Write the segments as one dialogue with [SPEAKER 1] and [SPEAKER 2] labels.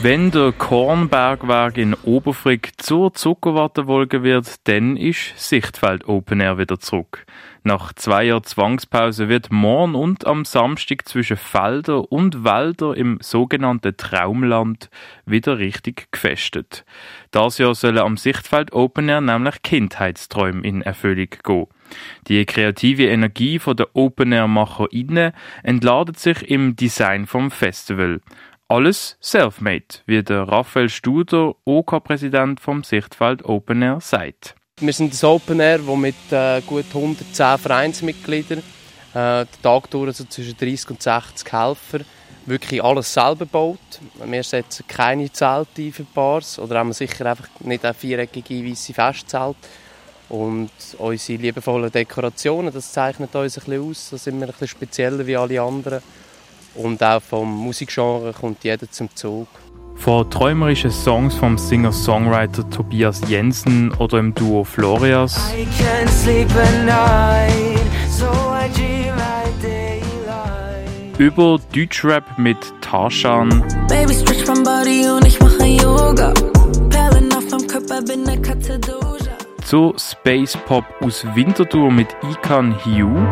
[SPEAKER 1] Wenn der Kornbergwerk in Oberfrick zur Zuckerwatterwolke wird, dann ist Sichtfeld Open Air wieder zurück. Nach zwei Jahren Zwangspause wird morgen und am Samstag zwischen Felder und Wälder im sogenannten Traumland wieder richtig gefestet. Das Jahr sollen am Sichtfeld Open Air nämlich Kindheitsträume in Erfüllung gehen. Die kreative Energie der Open Air MacherInnen entladet sich im Design vom Festival. Alles self-made, wie der Raphael Studer, OK-Präsident vom Sichtfeld Open Air, sagt.
[SPEAKER 2] Wir sind das Open Air, das mit äh, gut 110 Vereinsmitgliedern, äh, den Tag durch so zwischen 30 und 60 Helfer, wirklich alles selber baut. Wir setzen keine Zelte ein für Bars oder haben sicher einfach nicht eine viereckige weiße Festzelt. Und unsere liebevollen Dekorationen, das zeichnet uns ein bisschen aus. Da sind wir ein bisschen spezieller wie alle anderen. Und auch vom Musikgenre kommt jeder zum Zug.
[SPEAKER 1] Von träumerischen Songs vom Singer-Songwriter Tobias Jensen oder im Duo Florias? Über Deutschrap mit Tarzan.
[SPEAKER 3] Baby switch vom Body und ich mache Yoga. Perlen auf meinem Körper, bin eine Katze Doja
[SPEAKER 1] zu Space Pop aus Winterthur mit Ikan Hugh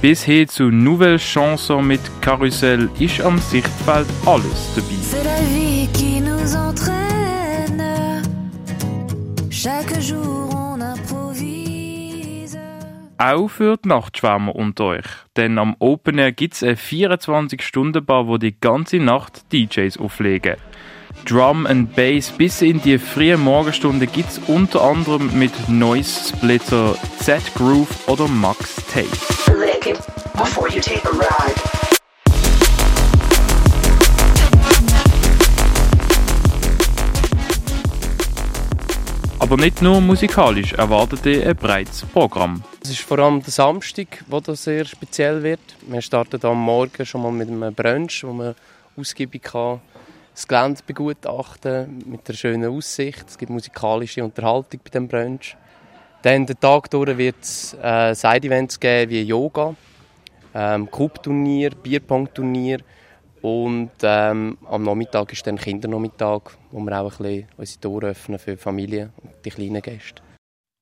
[SPEAKER 1] Bis hin zu Nouvelle Chanson mit Karussell ist am Sichtfeld alles dabei.
[SPEAKER 3] C'est la vie qui nous entraîne Chaque jour on improvise
[SPEAKER 1] Auch für die Nachtschwärmer unter euch. Denn am Open Air gibt es eine 24-Stunden-Bar, wo die ganze Nacht DJs auflegen. Drum and Bass bis in die frühen Morgenstunden gibt es unter anderem mit Noise Splitter, Z-Groove oder Max Tape.
[SPEAKER 4] Before you take a ride.
[SPEAKER 1] Aber nicht nur musikalisch erwartet ihr ein breites Programm.
[SPEAKER 2] Es ist vor allem der Samstag, wo das sehr speziell wird. Wir starten am Morgen schon mal mit einem Brunch, wo man ausgiebig kann das Gelände begutachten mit einer schönen Aussicht. Es gibt musikalische Unterhaltung bei dem Brunch. Dann den Tag durch wird es äh, Side-Events geben wie Yoga, ähm, Cup-Turnier, Bierpong-Turnier und ähm, am Nachmittag ist dann Kindernachmittag, wo wir auch ein bisschen unsere Tore öffnen für Familien und die kleinen Gäste.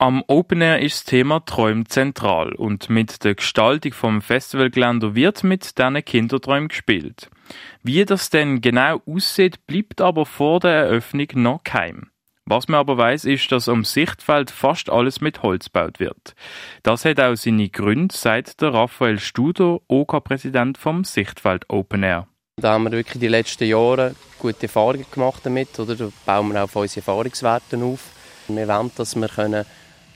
[SPEAKER 1] Am Open Air ist das Thema Träume zentral und mit der Gestaltung vom Festivalgelände wird mit diesen Kinderträumen gespielt. Wie das denn genau aussieht, bleibt aber vor der Eröffnung noch geheim. Was man aber weiß, ist, dass am Sichtfeld fast alles mit Holz gebaut wird. Das hat auch seine Gründe, sagt der Raphael Studer, OK-Präsident vom Sichtfeld Open Air.
[SPEAKER 2] Da haben wir wirklich die letzten Jahre gute Erfahrungen gemacht damit, oder? Da bauen wir auch auf unsere Erfahrungswerte auf. Wir wollen, dass wir können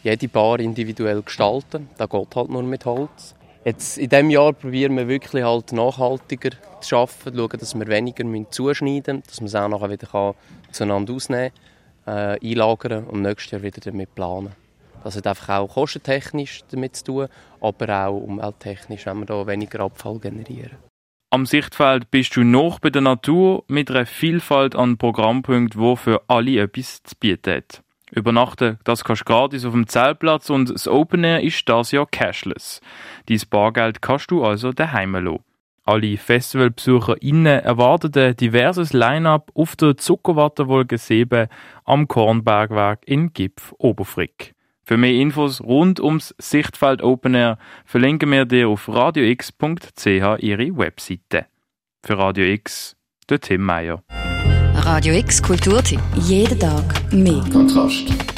[SPEAKER 2] jede Bar individuell gestalten. Das geht halt nur mit Holz. Jetzt, in diesem Jahr probieren wir wirklich halt nachhaltiger zu arbeiten, schauen, dass wir weniger zuschneiden müssen, dass man es auch nachher wieder zueinander ausnehmen kann, äh, einlagern und nächstes Jahr wieder damit planen. Das hat einfach auch kostentechnisch damit zu tun, aber auch umwelttechnisch, wenn wir da weniger Abfall generieren.
[SPEAKER 1] Am Sichtfeld bist du noch bei der Natur mit einer Vielfalt an Programmpunkten, wo für alle etwas zu bieten hat. Übernachten, das kannst du gratis auf dem Zeltplatz und das Open Air ist das Jahr cashless. Dein Bargeld kannst du also daheim lassen. Alle FestivalbesucherInnen erwarten ein diverses Line-Up auf der Zuckerwatterwolke 7 am Kornbergwerk in Gipf Oberfrick. Für mehr Infos rund ums Sichtfeld Open Air verlinken wir dir auf radiox.ch ihre Webseite. Für Radio X, der Tim Meyer.
[SPEAKER 5] Radio X Kulturtipp. Jeden Tag mehr.
[SPEAKER 6] Kontrast.